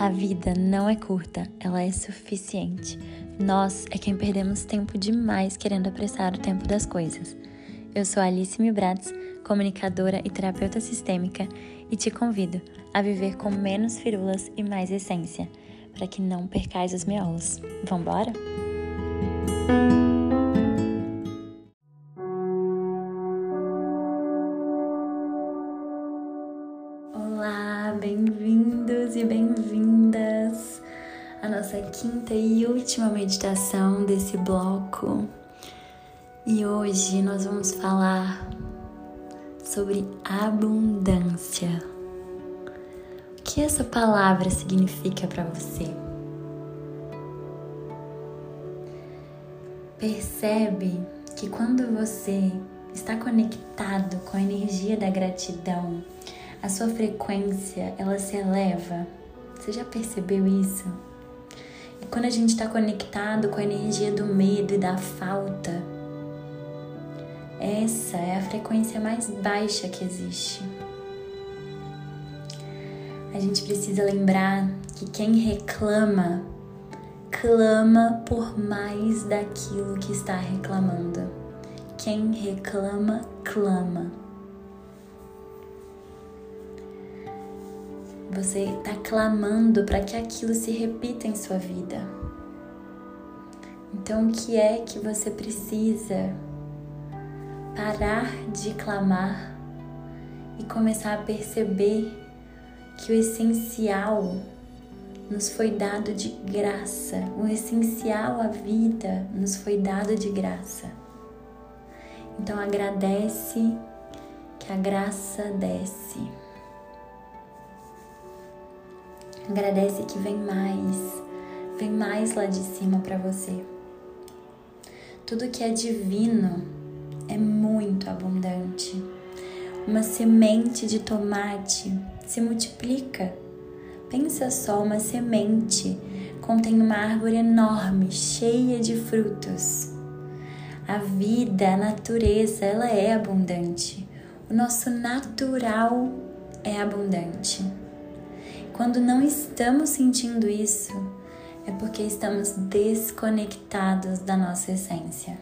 A vida não é curta, ela é suficiente. Nós é quem perdemos tempo demais querendo apressar o tempo das coisas. Eu sou Alice Mibrats, comunicadora e terapeuta sistêmica, e te convido a viver com menos firulas e mais essência, para que não percais os miolos. Vambora? Olá, bem-vindos e bem-vindas à nossa quinta e última meditação desse bloco. E hoje nós vamos falar sobre abundância. O que essa palavra significa para você? Percebe que quando você está conectado com a energia da gratidão, a sua frequência ela se eleva. Você já percebeu isso? Quando a gente está conectado com a energia do medo e da falta, essa é a frequência mais baixa que existe. A gente precisa lembrar que quem reclama, clama por mais daquilo que está reclamando. Quem reclama, clama. Você está clamando para que aquilo se repita em sua vida. Então, o que é que você precisa parar de clamar e começar a perceber que o essencial nos foi dado de graça, o essencial à vida nos foi dado de graça. Então agradece que a graça desce. Agradece que vem mais, vem mais lá de cima para você. Tudo que é divino é muito abundante. Uma semente de tomate se multiplica. Pensa só, uma semente contém uma árvore enorme, cheia de frutos. A vida, a natureza, ela é abundante. O nosso natural é abundante. Quando não estamos sentindo isso, é porque estamos desconectados da nossa essência.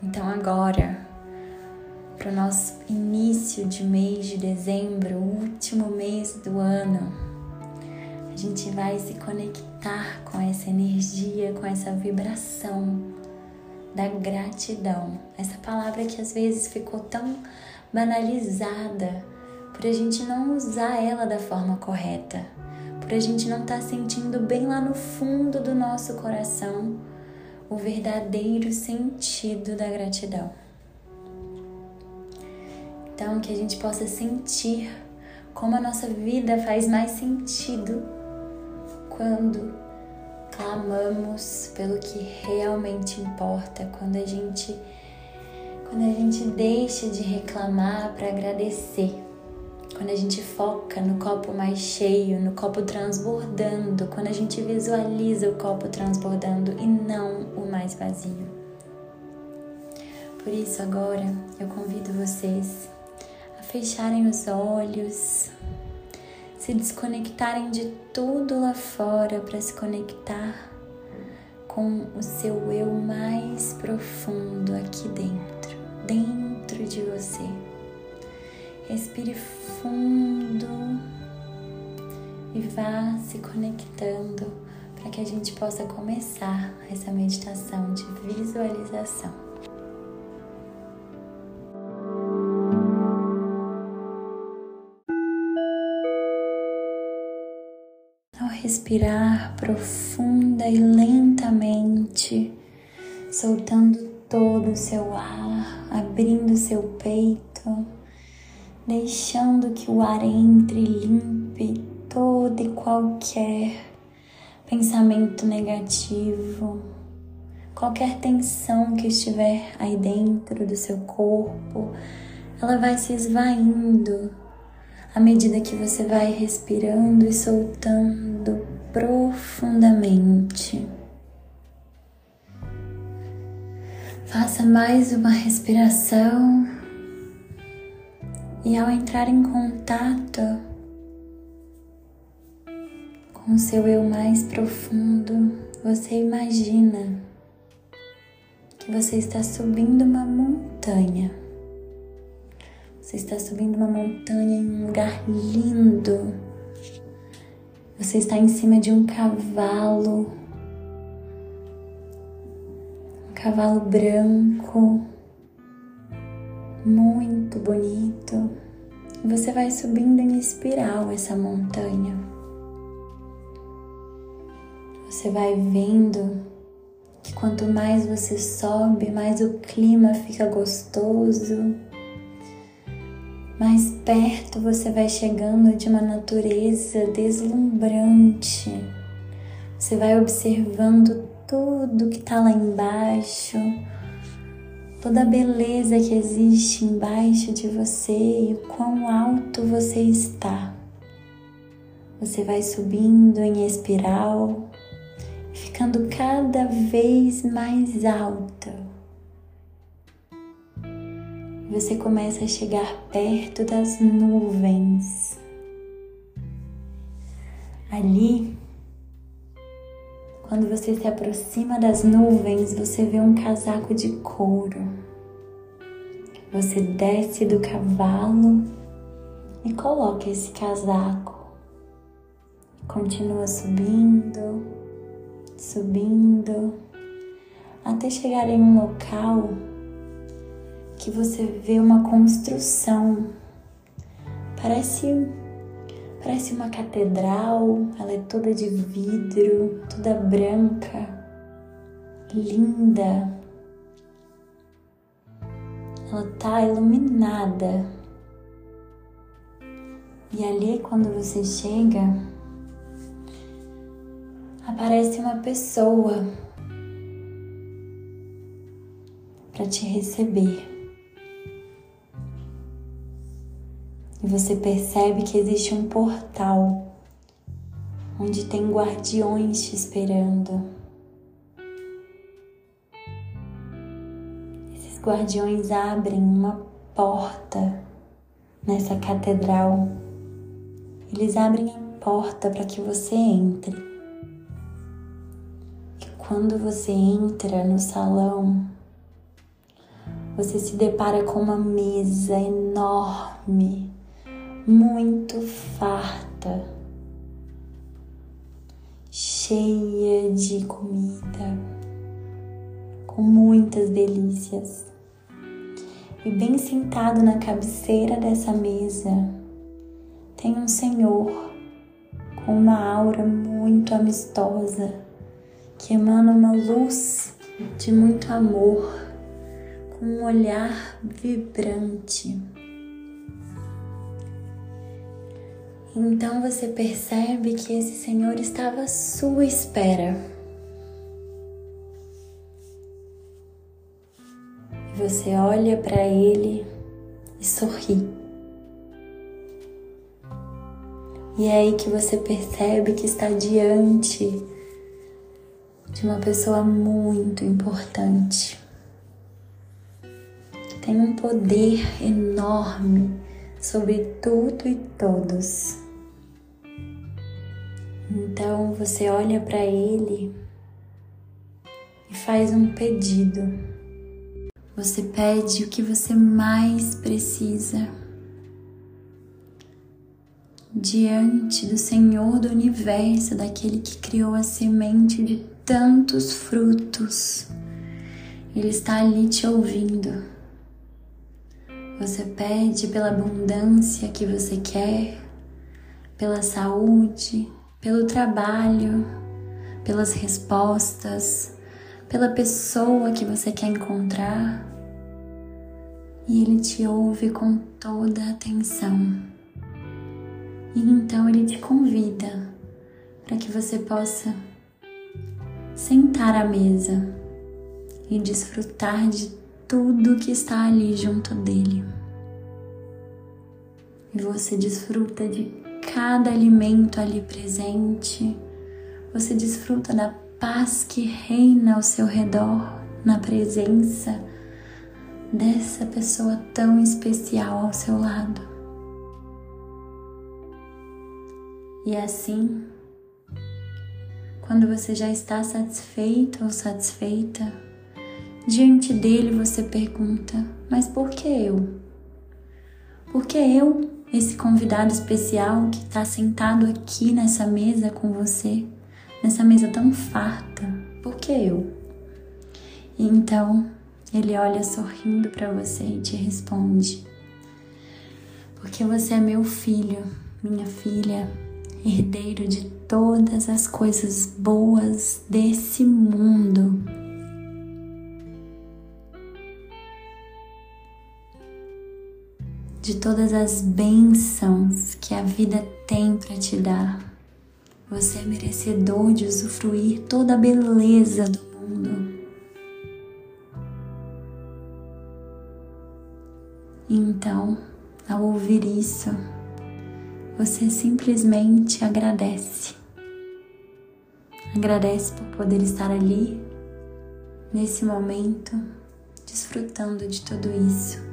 Então, agora, para o nosso início de mês de dezembro, o último mês do ano, a gente vai se conectar com essa energia, com essa vibração da gratidão. Essa palavra que às vezes ficou tão banalizada por a gente não usar ela da forma correta, por a gente não estar tá sentindo bem lá no fundo do nosso coração o verdadeiro sentido da gratidão. Então, que a gente possa sentir como a nossa vida faz mais sentido quando clamamos pelo que realmente importa, quando a gente quando a gente deixa de reclamar para agradecer quando a gente foca no copo mais cheio, no copo transbordando, quando a gente visualiza o copo transbordando e não o mais vazio. Por isso, agora eu convido vocês a fecharem os olhos, se desconectarem de tudo lá fora para se conectar com o seu eu mais profundo aqui dentro, dentro de você. Respire fundo e vá se conectando para que a gente possa começar essa meditação de visualização. Ao respirar profunda e lentamente, soltando todo o seu ar, abrindo seu peito deixando que o ar entre e limpe todo e qualquer pensamento negativo, qualquer tensão que estiver aí dentro do seu corpo, ela vai se esvaindo à medida que você vai respirando e soltando profundamente. Faça mais uma respiração e ao entrar em contato com seu eu mais profundo, você imagina que você está subindo uma montanha. Você está subindo uma montanha em um lugar lindo. Você está em cima de um cavalo. Um cavalo branco, muito bonito. Você vai subindo em espiral essa montanha. Você vai vendo que quanto mais você sobe, mais o clima fica gostoso, mais perto você vai chegando de uma natureza deslumbrante. Você vai observando tudo que está lá embaixo, toda a beleza que existe embaixo de você e o quão alto você está. Você vai subindo em espiral, ficando cada vez mais alta. Você começa a chegar perto das nuvens. Ali, quando você se aproxima das nuvens, você vê um casaco de couro. Você desce do cavalo e coloca esse casaco. Continua subindo subindo, até chegar em um local que você vê uma construção. Parece parece uma catedral, ela é toda de vidro, toda branca, linda. Ela tá iluminada. E ali quando você chega, aparece uma pessoa para te receber. E você percebe que existe um portal onde tem guardiões te esperando. Esses guardiões abrem uma porta nessa catedral. Eles abrem a porta para que você entre. Quando você entra no salão, você se depara com uma mesa enorme, muito farta, cheia de comida, com muitas delícias. E bem sentado na cabeceira dessa mesa tem um senhor com uma aura muito amistosa que emana uma luz de muito amor, com um olhar vibrante. Então você percebe que esse Senhor estava à sua espera. Você olha para ele e sorri. E é aí que você percebe que está diante de uma pessoa muito importante, que tem um poder enorme sobre tudo e todos. Então você olha para ele e faz um pedido. Você pede o que você mais precisa diante do Senhor do universo, daquele que criou a semente de tantos frutos. Ele está ali te ouvindo. Você pede pela abundância que você quer, pela saúde, pelo trabalho, pelas respostas, pela pessoa que você quer encontrar. E ele te ouve com toda a atenção. E então ele te convida para que você possa sentar à mesa e desfrutar de tudo que está ali junto dele. E você desfruta de cada alimento ali presente, você desfruta da paz que reina ao seu redor na presença dessa pessoa tão especial ao seu lado. E assim quando você já está satisfeito ou satisfeita, diante dele você pergunta: Mas por que eu? Por que eu, esse convidado especial que está sentado aqui nessa mesa com você, nessa mesa tão farta? Por que eu? E então ele olha sorrindo para você e te responde: Porque você é meu filho, minha filha, herdeiro de todas as coisas boas desse mundo. De todas as bênçãos que a vida tem para te dar. Você é merecedor de usufruir toda a beleza do mundo. Então, ao ouvir isso, você simplesmente agradece. Agradece por poder estar ali, nesse momento, desfrutando de tudo isso.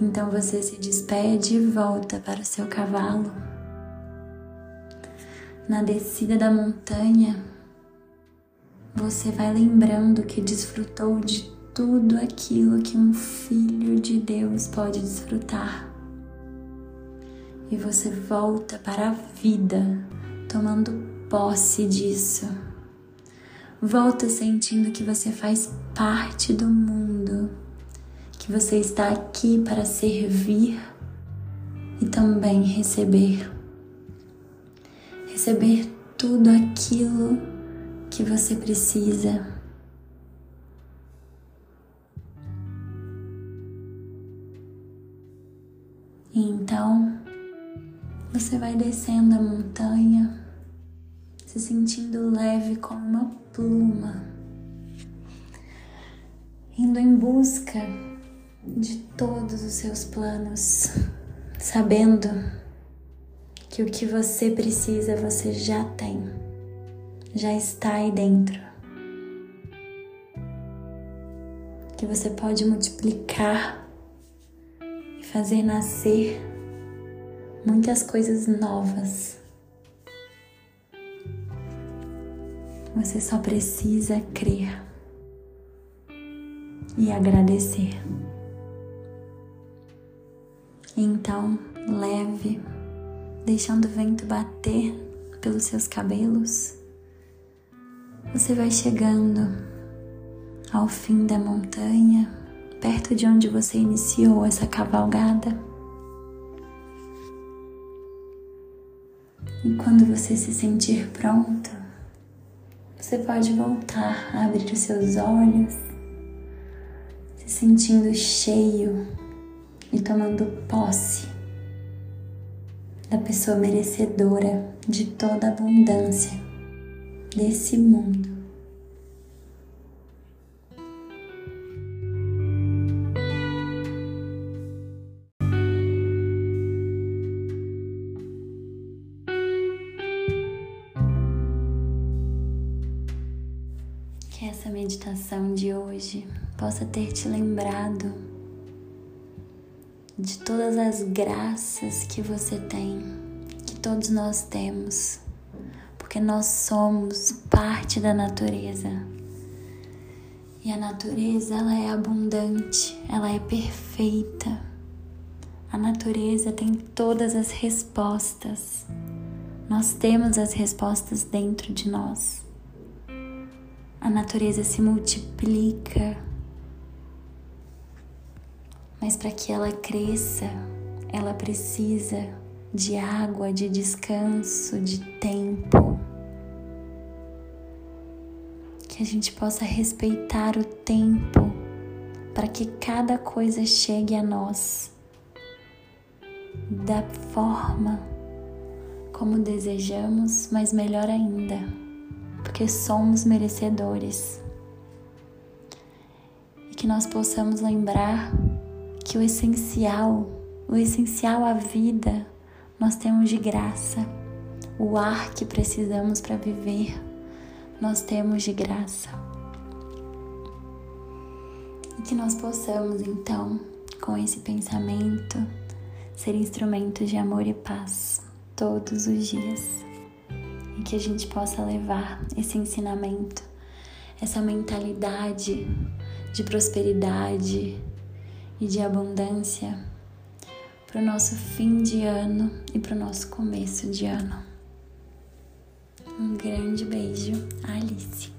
Então você se despede e volta para o seu cavalo. Na descida da montanha, você vai lembrando que desfrutou de tudo aquilo que um filho de Deus pode desfrutar e você volta para a vida tomando posse disso. Volta sentindo que você faz parte do mundo, que você está aqui para servir e também receber. Receber tudo aquilo que você precisa. Então, você vai descendo a montanha, se sentindo leve como uma pluma, indo em busca de todos os seus planos, sabendo que o que você precisa você já tem, já está aí dentro. Que você pode multiplicar e fazer nascer muitas coisas novas. Você só precisa crer e agradecer. Então, leve, deixando o vento bater pelos seus cabelos, você vai chegando ao fim da montanha, perto de onde você iniciou essa cavalgada. E quando você se sentir pronta, você pode voltar a abrir os seus olhos, se sentindo cheio e tomando posse da pessoa merecedora de toda a abundância desse mundo. meditação de hoje possa ter te lembrado de todas as graças que você tem, que todos nós temos, porque nós somos parte da natureza. E a natureza ela é abundante, ela é perfeita. A natureza tem todas as respostas. Nós temos as respostas dentro de nós a natureza se multiplica, mas para que ela cresça, ela precisa de água, de descanso, de tempo. Que a gente possa respeitar o tempo para que cada coisa chegue a nós da forma como desejamos, mas melhor ainda porque somos merecedores. E que nós possamos lembrar que o essencial, o essencial à vida, nós temos de graça. O ar que precisamos para viver, nós temos de graça. E que nós possamos, então, com esse pensamento, ser instrumentos de amor e paz todos os dias que a gente possa levar esse ensinamento, essa mentalidade de prosperidade e de abundância para o nosso fim de ano e para o nosso começo de ano. Um grande beijo, Alice.